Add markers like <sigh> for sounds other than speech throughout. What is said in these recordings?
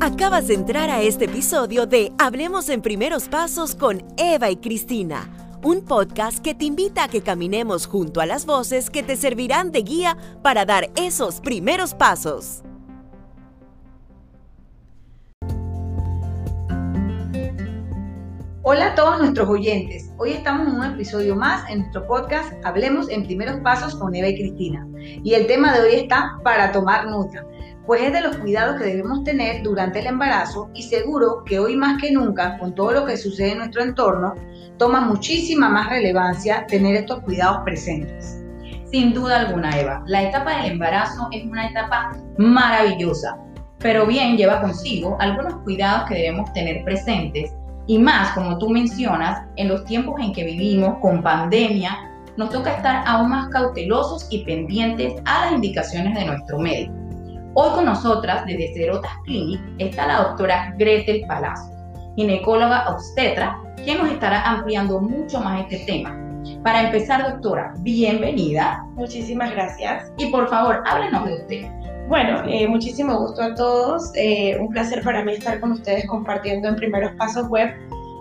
Acabas de entrar a este episodio de Hablemos en Primeros Pasos con Eva y Cristina, un podcast que te invita a que caminemos junto a las voces que te servirán de guía para dar esos primeros pasos. Hola a todos nuestros oyentes. Hoy estamos en un episodio más en nuestro podcast Hablemos en Primeros Pasos con Eva y Cristina. Y el tema de hoy está para tomar nota pues es de los cuidados que debemos tener durante el embarazo y seguro que hoy más que nunca, con todo lo que sucede en nuestro entorno, toma muchísima más relevancia tener estos cuidados presentes. Sin duda alguna, Eva, la etapa del embarazo es una etapa maravillosa, pero bien lleva consigo algunos cuidados que debemos tener presentes y más, como tú mencionas, en los tiempos en que vivimos con pandemia, nos toca estar aún más cautelosos y pendientes a las indicaciones de nuestro médico. Hoy con nosotras desde Cerotas Clinic está la doctora Gretel Palacio, ginecóloga obstetra, quien nos estará ampliando mucho más este tema. Para empezar, doctora, bienvenida. Muchísimas gracias. Y por favor, háblenos de usted. Bueno, eh, muchísimo gusto a todos. Eh, un placer para mí estar con ustedes compartiendo en Primeros Pasos Web.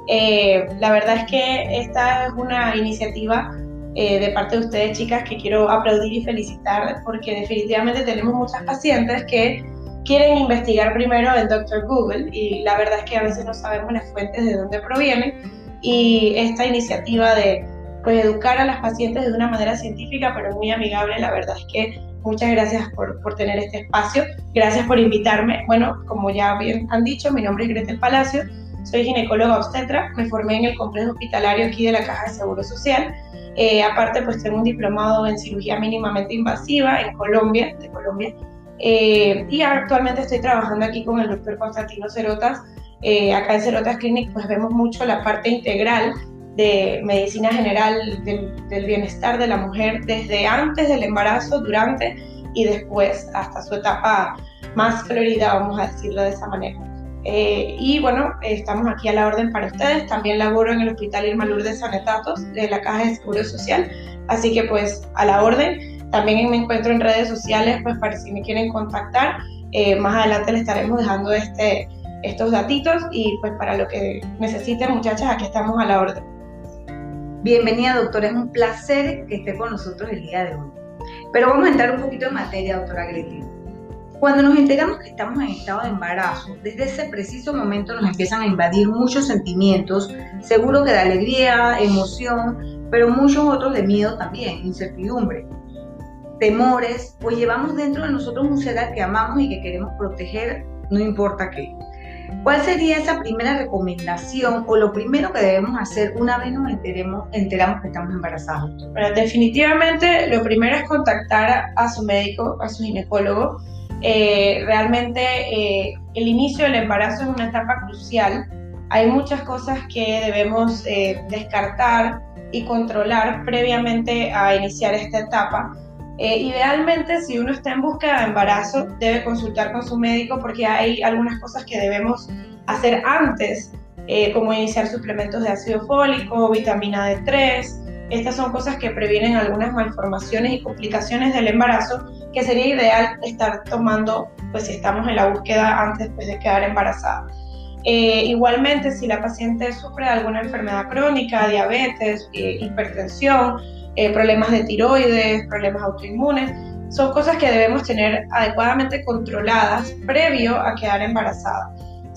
Eh, la verdad es que esta es una iniciativa eh, de parte de ustedes, chicas, que quiero aplaudir y felicitar porque definitivamente tenemos muchas pacientes que quieren investigar primero en Dr. Google y la verdad es que a veces no sabemos las fuentes de dónde provienen y esta iniciativa de pues, educar a las pacientes de una manera científica pero muy amigable, la verdad es que muchas gracias por, por tener este espacio, gracias por invitarme. Bueno, como ya bien han dicho, mi nombre es Gretel Palacio, soy ginecóloga obstetra, me formé en el complejo hospitalario aquí de la Caja de Seguro Social eh, aparte, pues tengo un diplomado en cirugía mínimamente invasiva en Colombia, de Colombia. Eh, y actualmente estoy trabajando aquí con el doctor Constantino Cerotas. Eh, acá en Cerotas Clinic, pues vemos mucho la parte integral de medicina general del, del bienestar de la mujer desde antes del embarazo, durante y después hasta su etapa más florida, vamos a decirlo de esa manera. Eh, y bueno, estamos aquí a la orden para ustedes. También laboro en el Hospital Irma Lourdes Sanetatos de la Caja de Seguro Social. Así que pues a la orden. También me encuentro en redes sociales pues para si me quieren contactar. Eh, más adelante les estaremos dejando este, estos datitos y pues para lo que necesiten muchachas, aquí estamos a la orden. Bienvenida doctora, es un placer que esté con nosotros el día de hoy. Pero vamos a entrar un poquito en materia, doctora Gretel. Cuando nos enteramos que estamos en estado de embarazo, desde ese preciso momento nos empiezan a invadir muchos sentimientos, seguro que de alegría, emoción, pero muchos otros de miedo también, incertidumbre, temores, pues llevamos dentro de nosotros un ser que amamos y que queremos proteger, no importa qué. ¿Cuál sería esa primera recomendación o lo primero que debemos hacer una vez nos enteremos, enteramos que estamos embarazados? Bueno, definitivamente lo primero es contactar a su médico, a su ginecólogo, eh, realmente eh, el inicio del embarazo es una etapa crucial. Hay muchas cosas que debemos eh, descartar y controlar previamente a iniciar esta etapa. idealmente, si uno está en búsqueda de embarazo, debe consultar con su médico porque hay algunas cosas que debemos hacer antes, como iniciar suplementos de ácido fólico, vitamina D3, estas son cosas que previenen algunas malformaciones y complicaciones del embarazo que sería ideal estar tomando pues si estamos en la búsqueda antes pues, de quedar embarazada. Eh, igualmente, si la paciente sufre de alguna enfermedad crónica, diabetes, eh, hipertensión, eh, problemas de tiroides, problemas autoinmunes, son cosas que debemos tener adecuadamente controladas previo a quedar embarazada.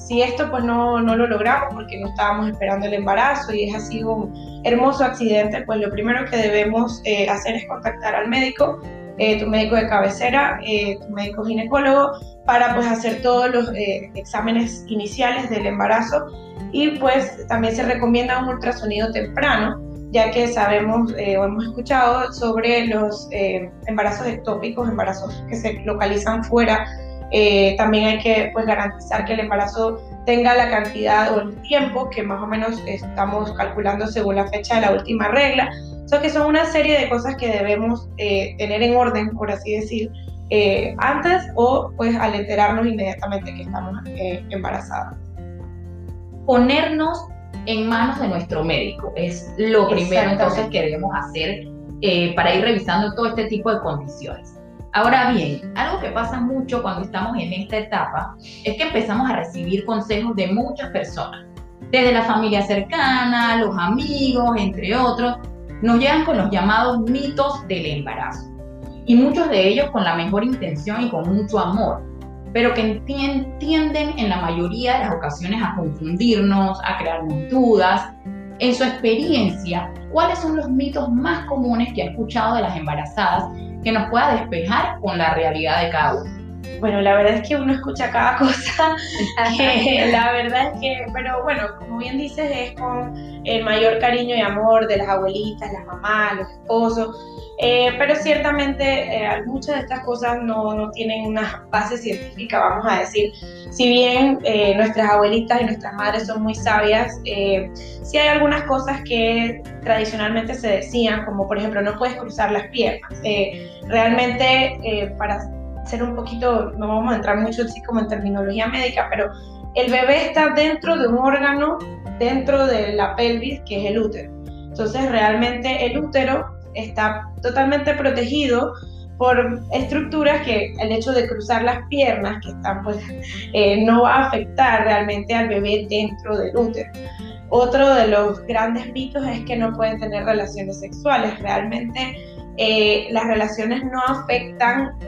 Si esto pues no, no lo logramos porque no estábamos esperando el embarazo y es así un hermoso accidente, pues lo primero que debemos eh, hacer es contactar al médico, eh, tu médico de cabecera, eh, tu médico ginecólogo, para pues hacer todos los exámenes iniciales del embarazo y pues también se recomienda un ultrasonido temprano, ya que sabemos o hemos escuchado sobre los embarazos ectópicos, embarazos que se localizan fuera eh, también hay que pues, garantizar que el embarazo tenga la cantidad o el tiempo que más o menos estamos calculando según la fecha de la última regla. O que son una serie de cosas que debemos eh, tener en orden, por así decir, eh, antes o pues al enterarnos inmediatamente que estamos embarazadas. Ponernos en manos de nuestro médico es lo primero entonces que debemos hacer para ir revisando todo este tipo de condiciones. Ahora bien, algo que pasa mucho cuando estamos en esta etapa es que empezamos a recibir consejos de muchas personas, desde la familia cercana, los amigos, entre otros, nos llegan con los llamados mitos del embarazo. Y muchos de ellos con la mejor intención y con mucho amor, pero que tienden en la mayoría de las ocasiones a confundirnos, a crearnos dudas. En su experiencia, ¿cuáles son los mitos más comunes que ha escuchado de las embarazadas que nos pueda despejar con la realidad de cada uno? Bueno, la verdad es que uno escucha cada <laughs> cosa, la verdad es que, pero bueno, como bien dices, es con el mayor cariño y amor de las abuelitas, las mamás, los esposos, eh, pero ciertamente eh, muchas de estas cosas no, no, tienen una base científica, vamos a decir. Si bien eh, nuestras abuelitas y nuestras madres son muy sabias, sí hay algunas cosas que tradicionalmente se decían, como por ejemplo no puedes cruzar las piernas. realmente para un poquito, no vamos a entrar mucho así como en terminología médica, pero el bebé está dentro de un órgano, dentro de la pelvis, que es el útero. Entonces realmente el útero está totalmente protegido por estructuras que el hecho de cruzar las piernas que están pues <laughs> eh, no va a afectar realmente al bebé dentro del útero. Otro de los grandes mitos es que no pueden tener relaciones sexuales. Realmente eh, las relaciones no afectan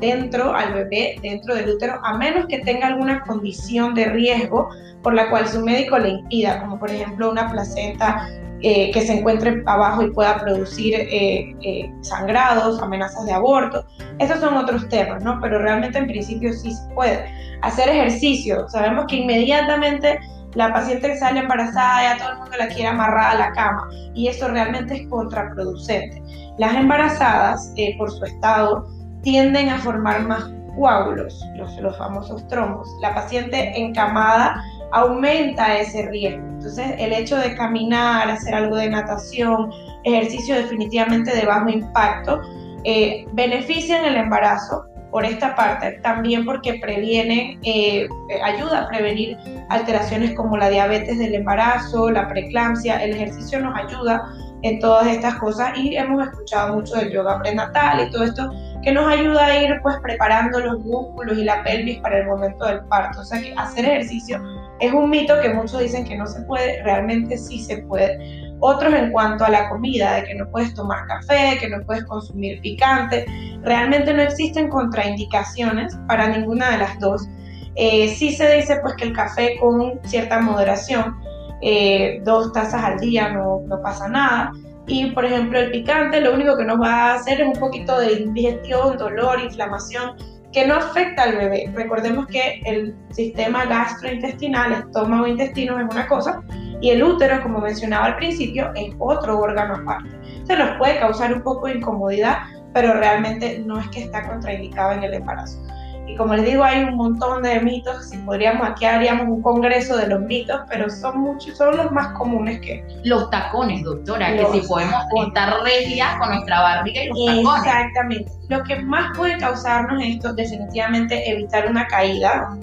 dentro al bebé, dentro del útero, a menos que tenga alguna condición de riesgo por la cual su médico le impida, como por ejemplo una placenta eh, que se encuentre abajo y pueda producir eh, sangrados, amenazas de aborto. Esos son otros temas, ¿no? Pero realmente en principio sí se puede. Hacer ejercicio. Sabemos que inmediatamente la paciente sale embarazada, ya todo el mundo la quiere amarrada a la cama y eso realmente es contraproducente. Las embarazadas, eh, por su estado, tienden a formar más coágulos, los, famosos trombos. La paciente encamada aumenta ese riesgo. Entonces, el hecho de caminar, hacer algo de natación, ejercicio definitivamente de bajo impacto, eh, benefician el embarazo por esta parte, también porque previene, eh, ayuda a prevenir alteraciones como la diabetes del embarazo, la preeclampsia, el ejercicio nos ayuda en todas estas cosas y hemos escuchado mucho del yoga prenatal y todo esto que nos ayuda a ir pues preparando los músculos y la pelvis para el momento del parto. O sea que hacer ejercicio es un mito que muchos dicen que no se puede, realmente sí se puede. Otros en cuanto a la comida, de que no puedes tomar café, que no puedes consumir picante, realmente no existen contraindicaciones para ninguna de las dos. Eh, sí se dice pues que el café con cierta moderación, eh, dos tazas al día no, no pasa nada. Y por ejemplo el picante lo único que nos va a hacer es un poquito de indigestión, dolor, inflamación, que no afecta al bebé. Recordemos que el sistema gastrointestinal, estómago, intestino es una cosa y el útero, como mencionaba al principio, es otro órgano aparte. Se nos puede causar un poco de incomodidad, pero realmente no es que está contraindicado en el embarazo. Y como les digo, hay un montón de mitos, si podríamos, aquí haríamos un congreso de los mitos, pero son muchos, son los más comunes que... Los tacones, doctora, que si podemos estar regias con nuestra barriga y los tacones. Exactamente. Lo que más puede causarnos esto, definitivamente evitar una caída.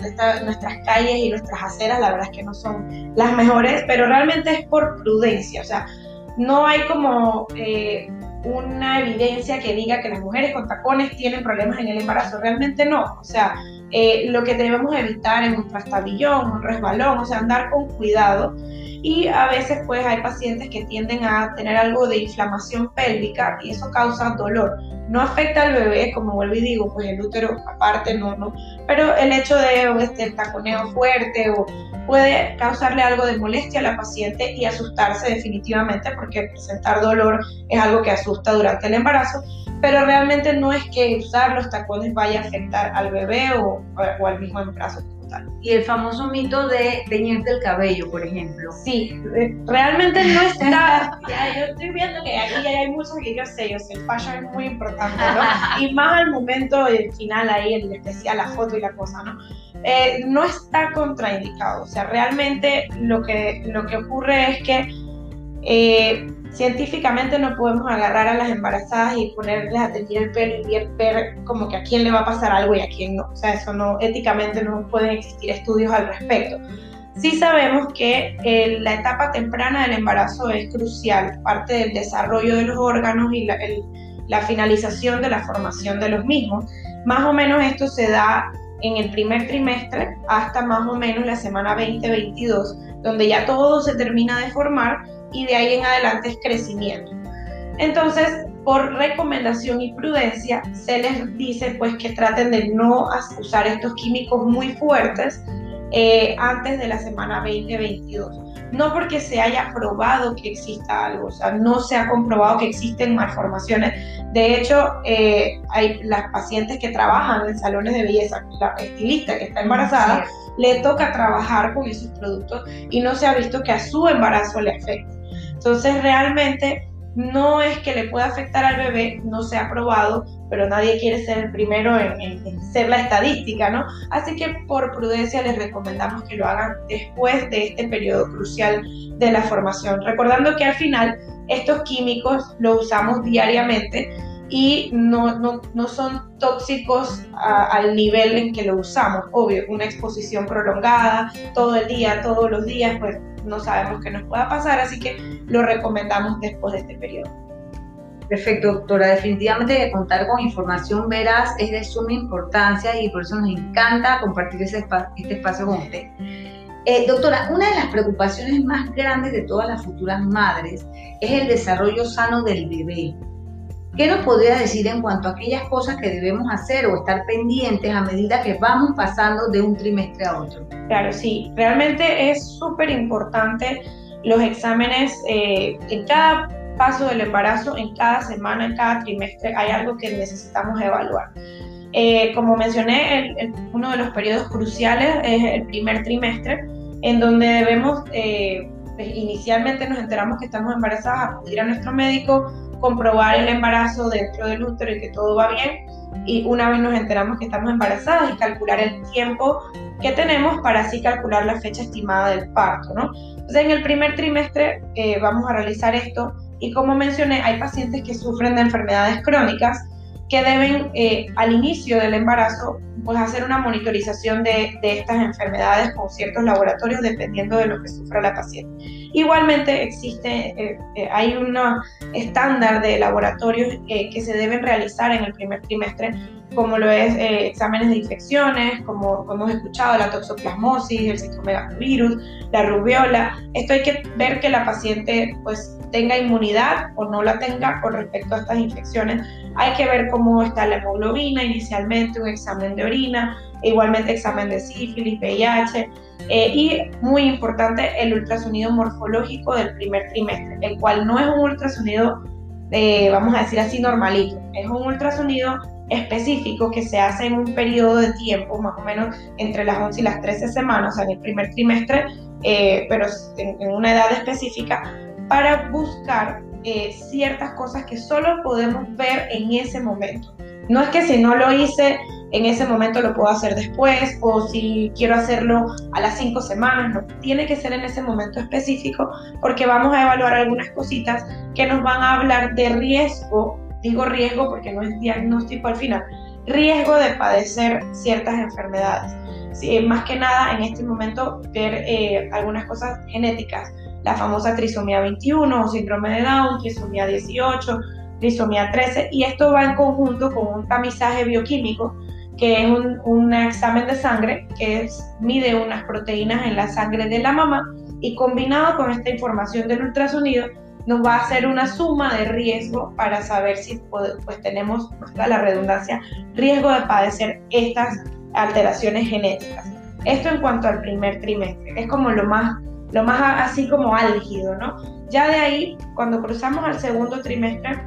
nuestras calles y nuestras aceras, la verdad es que no son las mejores, pero realmente es por prudencia, o sea, no hay como... Eh, una evidencia que diga que las mujeres con tacones tienen problemas en el embarazo. Realmente no. O sea, eh, lo que debemos evitar es un trastabillón, un resbalón, o sea, andar con cuidado. Y a veces pues hay pacientes que tienden a tener algo de inflamación pélvica y eso causa dolor. No afecta al bebé, como vuelvo y digo, pues el útero aparte no, no. Pero el hecho de este, el taconeo fuerte o puede causarle algo de molestia a la paciente y asustarse definitivamente porque presentar dolor es algo que asusta durante el embarazo, pero realmente no es que usar los tacones vaya a afectar al bebé o, o al mismo embarazo total. Y el famoso mito de teñirte el cabello, por ejemplo. Sí, eh, realmente no está. <laughs> ya, yo estoy viendo que aquí hay muchos que yo sé, yo sé, el fashion es muy importante, ¿no? <laughs> Y más al momento del final ahí, el especial, la foto y la cosa, ¿no? Eh, no está contraindicado. O sea, realmente lo que, lo que ocurre es que eh, científicamente no podemos agarrar a las embarazadas y ponerles a tener el pelo y ver, como que a quién le va a pasar algo y a quién no. O sea, eso no, éticamente no pueden existir estudios al respecto. Sí sabemos que eh, la etapa temprana del embarazo es crucial, parte del desarrollo de los órganos y el, la finalización de la formación de los mismos. Más o menos esto se da en el primer trimestre hasta más o menos la semana 20-22, donde ya todo se termina de formar y de ahí en adelante es crecimiento. Entonces, por recomendación y prudencia, se les dice pues que traten de no usar estos químicos muy fuertes eh, antes de la semana 2022. No porque se haya probado que exista algo, o sea, no se ha comprobado que existen malformaciones. De hecho, eh, hay las pacientes que trabajan en salones de belleza, la estilista que está embarazada, le toca trabajar con esos productos y no se ha visto que a su embarazo le afecte. Entonces, realmente no es que le pueda afectar al bebé, no se ha probado, pero nadie quiere ser el primero en, ser la estadística, ¿no? Así que por prudencia les recomendamos que lo hagan después de este periodo crucial de la formación, recordando que al final estos químicos los usamos diariamente y no, no, son tóxicos al nivel en que lo usamos. Obvio, una exposición prolongada todo el día, todos los días, pues no sabemos qué nos pueda pasar, así que lo recomendamos después de este periodo. Perfecto, doctora. Definitivamente contar con información veraz es de suma importancia y por eso nos encanta compartir ese este espacio con usted. Eh, doctora, una de las preocupaciones más grandes de todas las futuras madres es el desarrollo sano del bebé. ¿Qué nos podría decir en cuanto a aquellas cosas que debemos hacer o estar pendientes a medida que vamos pasando de un trimestre a otro? Claro, sí, realmente es súper importante los exámenes eh, en cada paso del embarazo, en cada semana, en cada trimestre, hay algo que necesitamos evaluar. Eh, como mencioné, uno de los periodos cruciales es el primer trimestre, en donde debemos, eh, pues, inicialmente nos enteramos que estamos embarazadas, acudir a nuestro médico, comprobar el embarazo dentro del útero y que todo va bien. Y una vez nos enteramos que estamos embarazadas y calcular el tiempo que tenemos para así calcular la fecha estimada del parto, ¿no? Entonces, en el primer trimestre eh, vamos a realizar esto y como mencioné, hay pacientes que sufren de enfermedades crónicas que deben eh, al inicio del embarazo pues hacer una monitorización de, estas enfermedades con ciertos laboratorios dependiendo de lo que sufra la paciente. Igualmente existe, eh, eh, hay un estándar de laboratorios que se deben realizar en el primer trimestre como lo es exámenes de infecciones, como, hemos escuchado, la toxoplasmosis, el citomegalovirus, la rubiola. Esto hay que ver que la paciente pues tenga inmunidad o no la tenga con respecto a estas infecciones. Hay que ver cómo está la hemoglobina inicialmente, un examen de orina, igualmente examen de sífilis, VIH. Eh, y muy importante el ultrasonido morfológico del primer trimestre, el cual no es un ultrasonido, eh, vamos a decir así, normalito, es un ultrasonido específico que se hace en un periodo de tiempo, más o menos entre las 11 y las 13 semanas, o sea, en el primer trimestre, eh, pero en, una edad específica, para buscar eh, ciertas cosas que solo podemos ver en ese momento. No es que si no lo hice en ese momento lo puedo hacer después o si quiero hacerlo a las cinco semanas, no, tiene que ser en ese momento específico porque vamos a evaluar algunas cositas que nos van a hablar de riesgo, digo riesgo porque no es diagnóstico al final, riesgo de padecer ciertas enfermedades. más que nada en este momento ver eh, algunas cosas genéticas la famosa trisomía 21 o síndrome de Down, trisomía 18, trisomía 13, y esto va en conjunto con un tamizaje bioquímico, que es un, examen de sangre que mide unas proteínas en la sangre de la mamá y combinado con esta información del ultrasonido nos va a hacer una suma de riesgo para saber si pues, tenemos, la redundancia, riesgo de padecer estas alteraciones genéticas. Esto en cuanto al primer trimestre, es como lo más lo más así como álgido, ¿no? Ya de ahí, cuando cruzamos al segundo trimestre,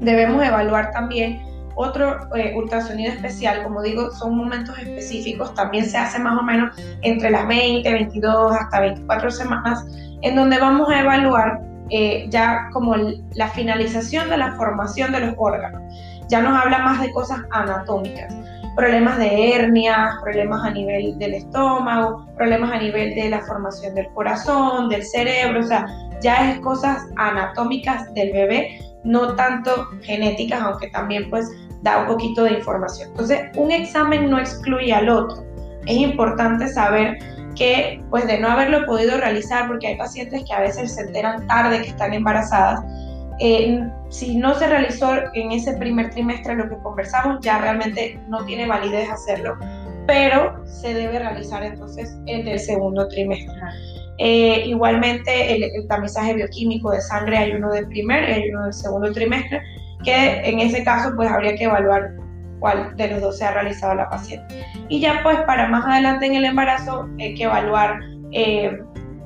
debemos evaluar también otro eh, ultrasonido especial, como digo, son momentos específicos, también se hace más o menos entre las 20, 22 hasta 24 semanas, en donde vamos a evaluar eh, ya como la finalización de la formación de los órganos. Ya nos habla más de cosas anatómicas problemas de hernia, problemas a nivel del estómago, problemas a nivel de la formación del corazón, del cerebro, o sea, ya es cosas anatómicas del bebé, no tanto genéticas, aunque también pues da un poquito de información. Entonces, un examen no excluye al otro. Es importante saber que pues de no haberlo podido realizar, porque hay pacientes que a veces se enteran tarde que están embarazadas, eh, si no se realizó en ese primer trimestre lo que conversamos, ya realmente no tiene validez hacerlo, pero se debe realizar entonces en el segundo trimestre. Eh, igualmente, el, tamizaje bioquímico de sangre hay uno del primer y hay uno del segundo trimestre, que en ese caso pues habría que evaluar cuál de los dos se ha realizado la paciente. Y ya pues para más adelante en el embarazo hay que evaluar eh,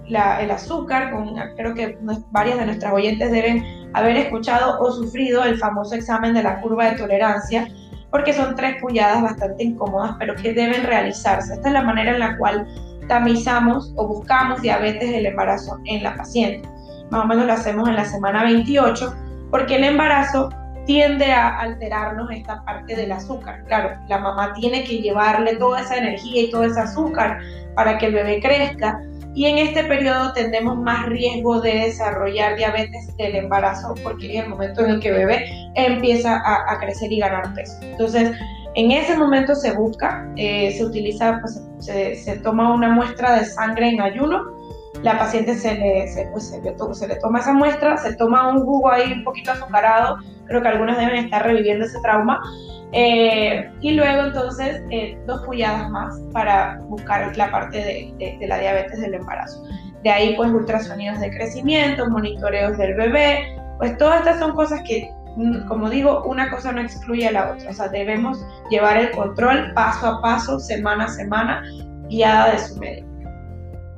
el azúcar, con, creo que varias de nuestras oyentes deben haber escuchado o sufrido el famoso examen de la curva de tolerancia, porque son tres pulladas bastante incómodas, pero que deben realizarse. Esta es la manera en la cual tamizamos o buscamos diabetes del embarazo en la paciente. Más o menos lo hacemos en la semana 28, porque el embarazo tiende a alterarnos esta parte del azúcar. Claro, la mamá tiene que llevarle toda esa energía y todo ese azúcar para que el bebé crezca, y en este periodo tendremos más riesgo de desarrollar diabetes del embarazo porque es el momento en el que el bebé empieza a, crecer y ganar peso. Entonces, en ese momento se busca, eh, se utiliza, pues, se, toma una muestra de sangre en ayuno, la paciente se le, pues, se, le, toma esa muestra, se toma un jugo ahí un poquito azucarado, creo que algunos deben estar reviviendo ese trauma, eh, y luego entonces eh, dos pulladas más para buscar la parte de, de, la diabetes del embarazo. De ahí pues ultrasonidos de crecimiento, monitoreos del bebé, pues todas estas son cosas que, mm, como digo, una cosa no excluye a la otra, o sea, debemos llevar el control paso a paso, semana a semana, guiada de su médico.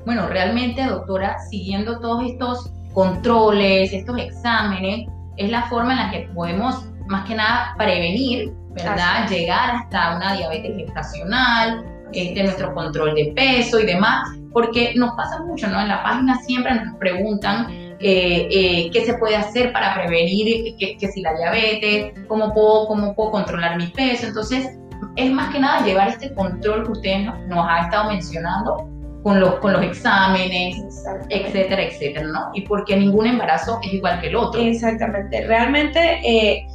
Bueno, realmente, doctora, siguiendo todos estos controles, estos exámenes, es la forma en la que podemos, más que nada, prevenir ¿verdad? Llegar hasta una diabetes gestacional, este, nuestro control de peso y demás, porque nos pasa mucho, ¿no? En la página siempre nos preguntan eh, eh, qué se puede hacer para prevenir que, si la diabetes, cómo puedo, cómo puedo controlar mi peso. Entonces, es más que nada llevar este control que usted nos, ha estado mencionando con los, con los exámenes, etcétera, etcétera, ¿no? Y porque ningún embarazo es igual que el otro. Exactamente. Realmente... Eh,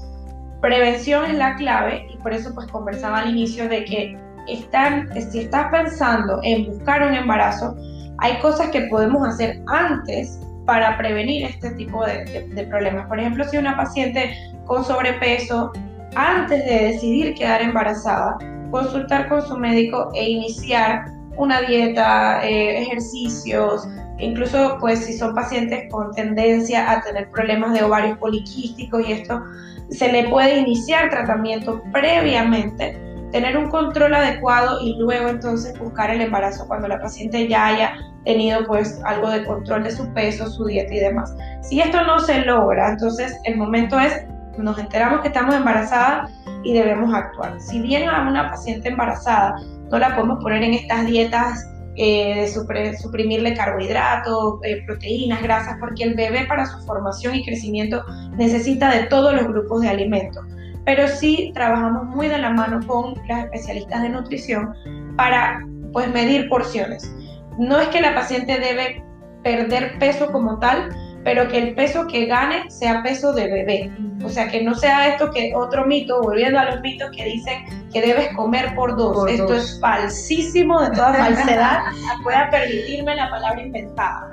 Prevención es la clave y por eso pues conversaba al inicio de que están, si estás pensando en buscar un embarazo, hay cosas que podemos hacer antes para prevenir este tipo de, problemas. Por ejemplo, si una paciente con sobrepeso, antes de decidir quedar embarazada, consultar con su médico e iniciar una dieta, eh, ejercicios, incluso pues si son pacientes con tendencia a tener problemas de ovarios poliquísticos y esto se le puede iniciar tratamiento previamente, tener un control adecuado y luego entonces buscar el embarazo cuando la paciente ya haya tenido pues algo de control de su peso, su dieta y demás. Si esto no se logra, entonces el momento es, nos enteramos que estamos embarazadas y debemos actuar. Si bien a una paciente embarazada no la podemos poner en estas dietas eh, de suprimirle carbohidratos, eh, proteínas, grasas, porque el bebé para su formación y crecimiento necesita de todos los grupos de alimentos. Pero sí trabajamos muy de la mano con las especialistas de nutrición para pues, medir porciones. No es que la paciente debe perder peso como tal, pero que el peso que gane sea peso de bebé. O sea, que no sea esto que otro mito, volviendo a los mitos que dicen que debes comer por dos. esto es falsísimo, de toda <laughs> falsedad. Pueda permitirme la palabra inventada.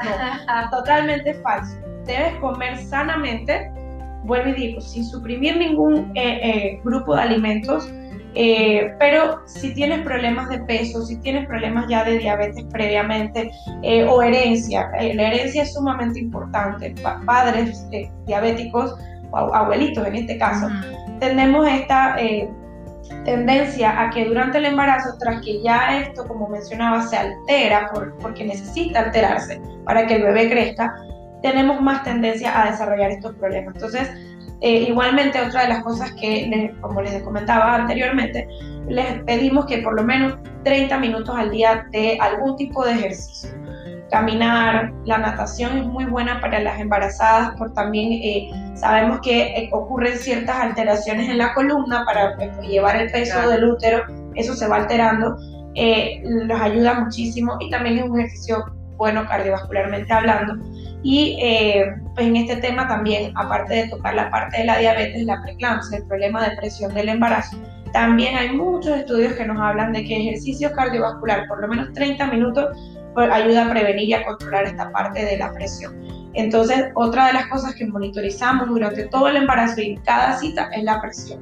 No, <laughs> totalmente falso. Debes comer sanamente, vuelvo y digo, sin suprimir ningún eh, eh, grupo de alimentos eh, pero si tienes problemas de peso, si tienes problemas ya de diabetes previamente eh, o herencia, eh, la herencia es sumamente importante. padres diabéticos o abuelitos en este caso, tenemos esta tendencia a que durante el embarazo, tras que ya esto, como mencionaba, se altera porque necesita alterarse para que el bebé crezca, tenemos más tendencia a desarrollar estos problemas. Entonces, eh, igualmente, otra de las cosas que, como les comentaba anteriormente, les pedimos que por lo menos 30 minutos al día de algún tipo de ejercicio. Caminar, la natación es muy buena para las embarazadas, porque también eh, sabemos que eh, ocurren ciertas alteraciones en la columna para llevar el peso del útero, eso se va alterando, los ayuda muchísimo y también es un ejercicio bueno cardiovascularmente hablando. Y eh, pues en este tema también, aparte de tocar la parte de la diabetes, la preeclampsia, el problema de presión del embarazo, también hay muchos estudios que nos hablan de que ejercicio cardiovascular, por lo menos 30 minutos, pues, ayuda a prevenir y a controlar esta parte de la presión. Entonces, otra de las cosas que monitorizamos durante todo el embarazo y cada cita es la presión.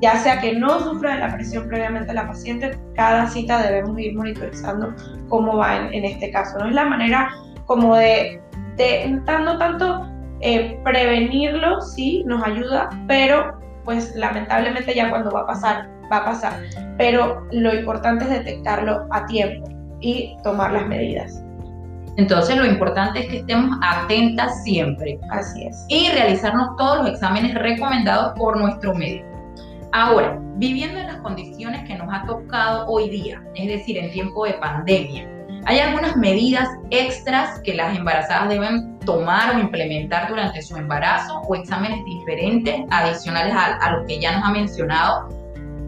Ya sea que no sufra de la presión previamente la paciente, cada cita debemos ir monitorizando cómo va en, este caso. No es la manera como de, de no tanto eh, prevenirlo, sí, nos ayuda, pero pues lamentablemente ya cuando va a pasar, va a pasar. Pero lo importante es detectarlo a tiempo y tomar las medidas. Entonces lo importante es que estemos atentas siempre. Así es. Y realizarnos todos los exámenes recomendados por nuestro médico. Ahora, viviendo en las condiciones que nos ha tocado hoy día, es decir, en tiempo de pandemia, hay algunas medidas extras que las embarazadas deben tomar o implementar durante su embarazo o exámenes diferentes adicionales a, a lo que ya nos ha mencionado.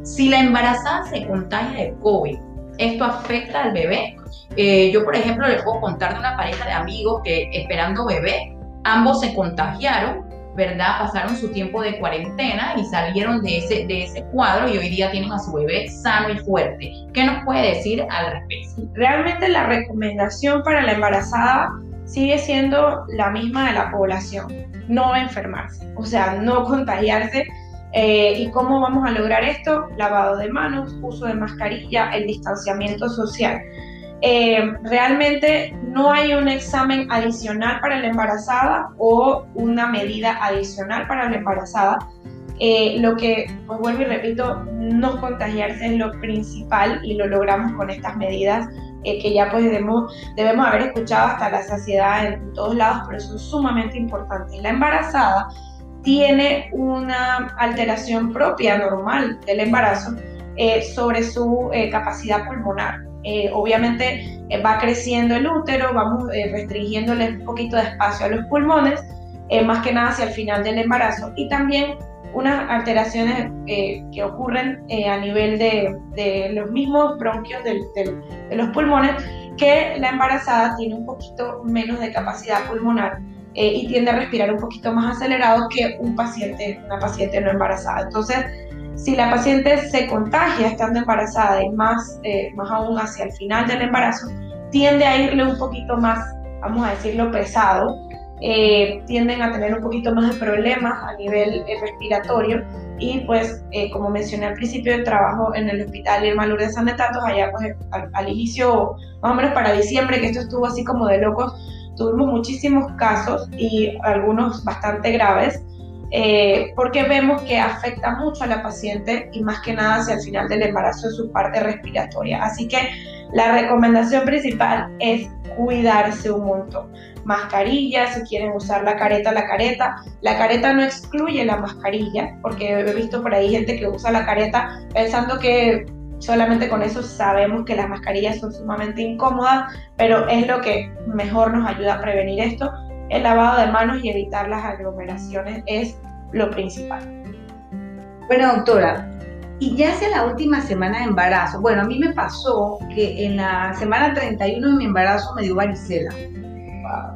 Si la embarazada se contagia de COVID, ¿esto afecta al bebé? Eh, yo, por ejemplo, le puedo contar de una pareja de amigos que esperando bebé, ambos se contagiaron ¿verdad? Pasaron su tiempo de cuarentena y salieron de ese, de ese cuadro y hoy día tienen a su bebé sano y fuerte. ¿Qué nos puede decir al respecto? Realmente la recomendación para la embarazada sigue siendo la misma de la población, no enfermarse, o sea, no contagiarse. Eh, ¿Y cómo vamos a lograr esto? Lavado de manos, uso de mascarilla, el distanciamiento social. Eh, realmente no hay un examen adicional para la embarazada o una medida adicional para la embarazada. Eh, lo que, pues vuelvo y repito, no contagiarse es lo principal y lo logramos con estas medidas eh, que ya pues debemos, debemos haber escuchado hasta la saciedad en todos lados, pero son sumamente importantes. La embarazada tiene una alteración propia, normal del embarazo, sobre su capacidad pulmonar. Eh, obviamente eh, va creciendo el útero, vamos eh, restringiéndole un poquito de espacio a los pulmones, más que nada hacia el final del embarazo, y también unas alteraciones que ocurren a nivel de, los mismos bronquios de los pulmones, que la embarazada tiene un poquito menos de capacidad pulmonar y tiende a respirar un poquito más acelerado que un paciente, una paciente no embarazada. Entonces, si la paciente se contagia estando embarazada y más, eh, más aún hacia el final del embarazo, tiende a irle un poquito más, vamos a decirlo, pesado, eh, tienden a tener un poquito más de problemas a nivel eh, respiratorio y pues como mencioné al principio del trabajo en el hospital Irma Lourdes San de Tatos, allá pues al, al, inicio, más o menos para diciembre, que esto estuvo así como de locos, tuvimos muchísimos casos y algunos bastante graves eh, porque vemos que afecta mucho a la paciente y más que nada hacia el final del embarazo en su parte respiratoria. Así que la recomendación principal es cuidarse un montón. Mascarilla, si quieren usar la careta, la careta. La careta no excluye la mascarilla, porque he visto por ahí gente que usa la careta pensando que solamente con eso sabemos que las mascarillas son sumamente incómodas, pero es lo que mejor nos ayuda a prevenir esto el lavado de manos y evitar las aglomeraciones es lo principal. Bueno, doctora, y ya hacia la última semana de embarazo, bueno, a mí me pasó que en la semana 31 de mi embarazo me dio varicela.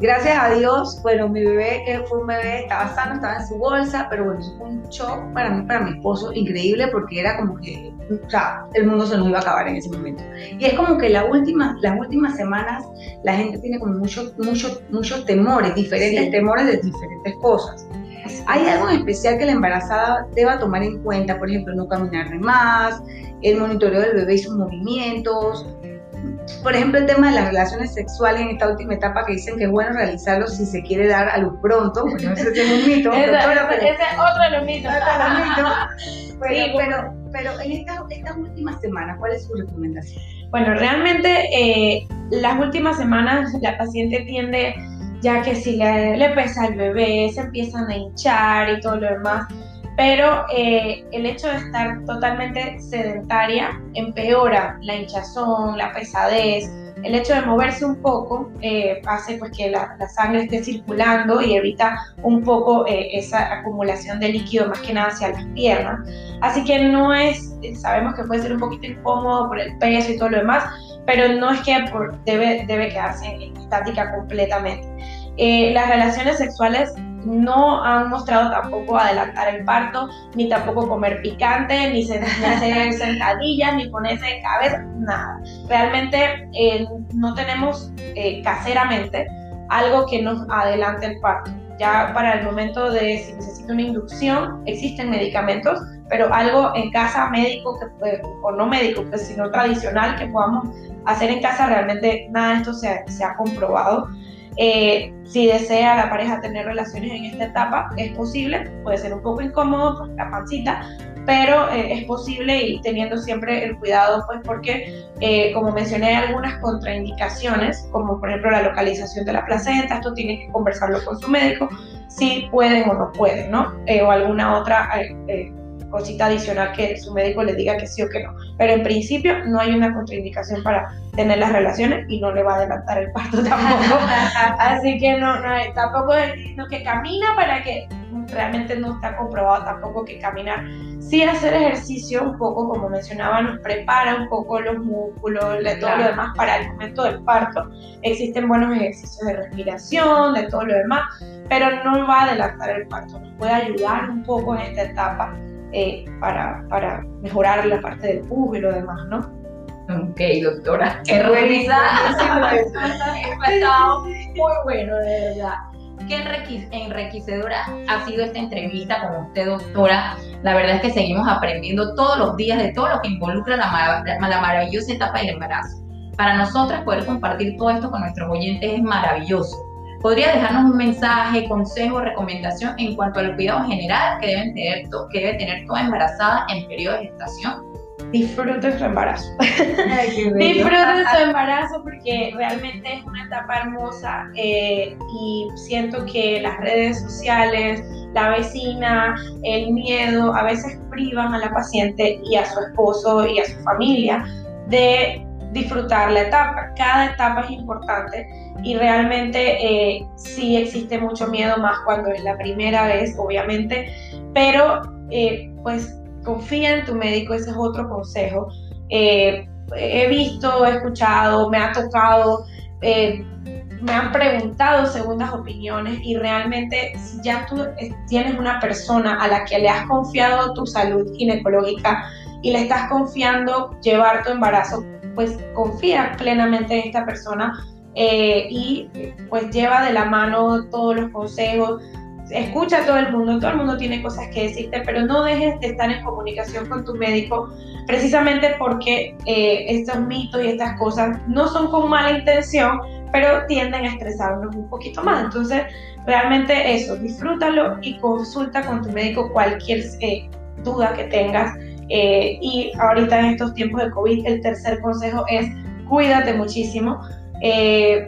Gracias a Dios, bueno, mi bebé, que fue un bebé, estaba sano, estaba en su bolsa, pero bueno, fue un shock para mí, para mi esposo, increíble, porque era como que, o sea, el mundo se nos iba a acabar en ese momento. Y es como que la última, las últimas semanas la gente tiene como muchos mucho, muchos temores, diferentes temores de diferentes cosas. ¿Hay algo en especial que la embarazada deba tomar en cuenta? Por ejemplo, no caminar de más, el monitoreo del bebé y sus movimientos, por ejemplo, el tema de las relaciones sexuales en esta última etapa que dicen que es bueno realizarlo si se quiere dar a luz pronto. Bueno, <laughs> ese es un mito. ese, es otro de los mitos. <laughs> pero, pero, en estas, estas últimas semanas, ¿cuál es su recomendación? Bueno, realmente eh, las últimas semanas la paciente tiende, ya que si le, le pesa el bebé, se empiezan a hinchar y todo lo demás, pero eh, el hecho de estar totalmente sedentaria empeora la hinchazón, la pesadez. El hecho de moverse un poco eh, hace pues que la, sangre esté circulando y evita un poco eh, esa acumulación de líquido más que nada hacia las piernas. Así que no es, sabemos que puede ser un poquito incómodo por el peso y todo lo demás, pero no es que debe, debe quedarse estática completamente. las relaciones sexuales no han mostrado tampoco adelantar el parto, ni tampoco comer picante, ni, hacer <laughs> sentadillas, ni ponerse de cabeza, nada. Realmente eh, no tenemos eh, caseramente algo que nos adelante el parto. Ya para el momento de si necesita una inducción, existen medicamentos, pero algo en casa médico, que, o no médico, pues, sino tradicional que podamos hacer en casa, realmente nada de esto se, se ha comprobado. Eh, si desea la pareja tener relaciones en esta etapa, es posible, puede ser un poco incómodo por la pancita, pero eh, es posible y teniendo siempre el cuidado, pues porque, eh, como mencioné, hay algunas contraindicaciones, como por ejemplo la localización de la placenta, esto tiene que conversarlo con su médico, si pueden o no pueden, ¿no? o alguna otra cosita adicional que su médico le diga que sí o que no. Pero en principio no hay una contraindicación para tener las relaciones y no le va a adelantar el parto <laughs> tampoco. Así que no, no tampoco es que camina para que realmente no está comprobado tampoco que caminar. Sí hacer ejercicio un poco, como mencionaba, nos prepara un poco los músculos, de todo lo demás para el momento del parto. Existen buenos ejercicios de respiración, de todo lo demás, pero no va a adelantar el parto, nos puede ayudar un poco en esta etapa eh, para, para, mejorar la parte del pus y lo demás, ¿no? Ok, doctora, qué <laughs> muy bueno, de verdad. Qué enriquecedora ha sido esta entrevista con usted, doctora. La verdad es que seguimos aprendiendo todos los días de todo lo que involucra la, la maravillosa etapa del embarazo. Para nosotras poder compartir todo esto con nuestros oyentes es maravilloso ¿Podría dejarnos un mensaje, consejo, recomendación en cuanto al cuidado general que, deben tener que debe tener toda embarazada en periodo de gestación? Disfrute su embarazo. <laughs> Disfrute su embarazo porque realmente es una etapa hermosa eh, y siento que las redes sociales, la vecina, el miedo a veces privan a la paciente y a su esposo y a su familia de disfrutar la etapa. Cada etapa es importante y realmente eh, sí existe mucho miedo más cuando es la primera vez, obviamente, pero eh, pues confía en tu médico, ese es otro consejo. Eh, he visto, he escuchado, me ha tocado, me han preguntado segundas opiniones y realmente si ya tú tienes una persona a la que le has confiado tu salud ginecológica y le estás confiando llevar tu embarazo, pues confía plenamente en esta persona eh, y pues lleva de la mano todos los consejos, escucha a todo el mundo, todo el mundo tiene cosas que decirte, pero no dejes de estar en comunicación con tu médico, precisamente porque eh, estos mitos y estas cosas no son con mala intención, pero tienden a estresarnos un poquito más. Entonces, realmente eso, disfrútalo y consulta con tu médico cualquier eh, duda que tengas. Y ahorita en estos tiempos de COVID, el tercer consejo es cuídate muchísimo. Eh,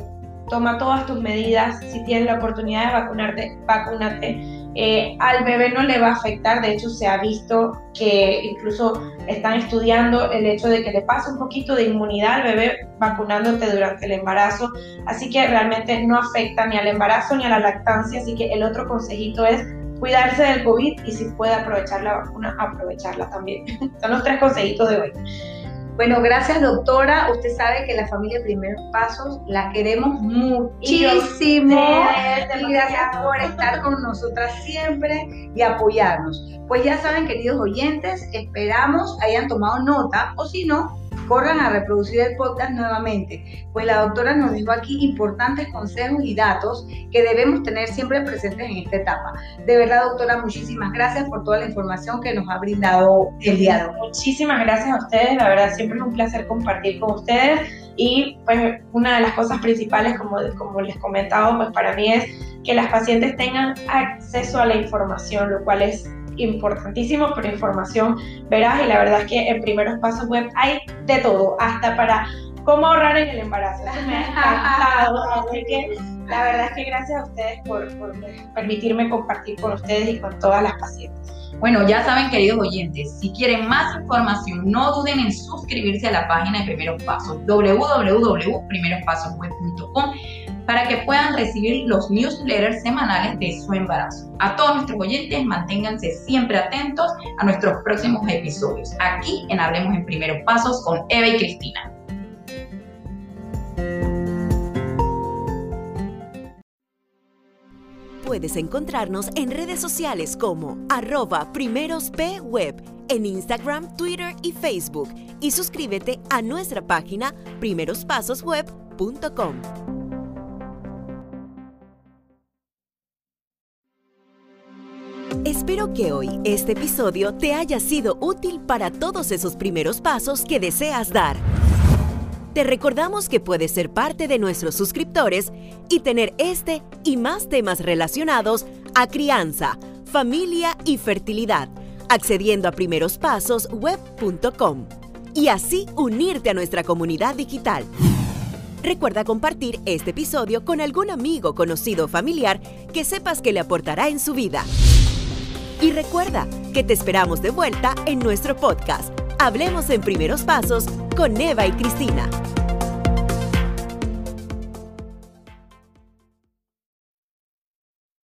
toma todas tus medidas, si tienes la oportunidad de vacunarte, vacúnate. Eh, al bebé no le va a afectar, de hecho se ha visto que incluso están estudiando el hecho de que le pase un poquito de inmunidad al bebé vacunándote durante el embarazo, así que realmente no afecta ni al embarazo ni a la lactancia, así que el otro consejito es cuidarse del COVID y si puede aprovechar la vacuna, aprovecharla también. <laughs> Son los tres consejitos de hoy. Bueno, gracias doctora. Usted sabe que la familia Primeros Pasos la queremos muchísimo. Y, gracias por estar con nosotras siempre y apoyarnos. Pues ya saben, queridos oyentes, esperamos hayan tomado nota o si no, corran a reproducir el podcast nuevamente, pues la doctora nos dijo aquí importantes consejos y datos que debemos tener siempre presentes en esta etapa. De verdad, doctora, muchísimas gracias por toda la información que nos ha brindado el día de hoy. Muchísimas gracias a ustedes, la verdad, siempre es un placer compartir con ustedes y pues una de las cosas principales, como, como les comentaba, pues para mí es que las pacientes tengan acceso a la información, lo cual es importantísimo, pero información veraz y la verdad es que en primeros pasos web hay de todo, hasta para cómo ahorrar en el embarazo. Eso me ha encantado, así que la verdad es que gracias a ustedes por, permitirme compartir con ustedes y con todas las pacientes. Bueno, ya saben, queridos oyentes, si quieren más información, no duden en suscribirse a la página de Primeros Pasos, www.primerospasosweb.com para que puedan recibir los newsletters semanales de su embarazo. A todos nuestros oyentes, manténganse siempre atentos a nuestros próximos episodios, aquí en Hablemos en Primeros Pasos con Eva y Cristina. Puedes encontrarnos en redes sociales como arroba primerospweb en Instagram, Twitter y Facebook y suscríbete a nuestra página primerospasosweb.com. Espero que hoy este episodio te haya sido útil para todos esos primeros pasos que deseas dar. Te recordamos que puedes ser parte de nuestros suscriptores y tener este y más temas relacionados a crianza, familia y fertilidad, accediendo a primerospasosweb.com y así unirte a nuestra comunidad digital. Recuerda compartir este episodio con algún amigo, conocido o familiar que sepas que le aportará en su vida. Y recuerda que te esperamos de vuelta en nuestro podcast. Hablemos en primeros pasos con Eva y Cristina.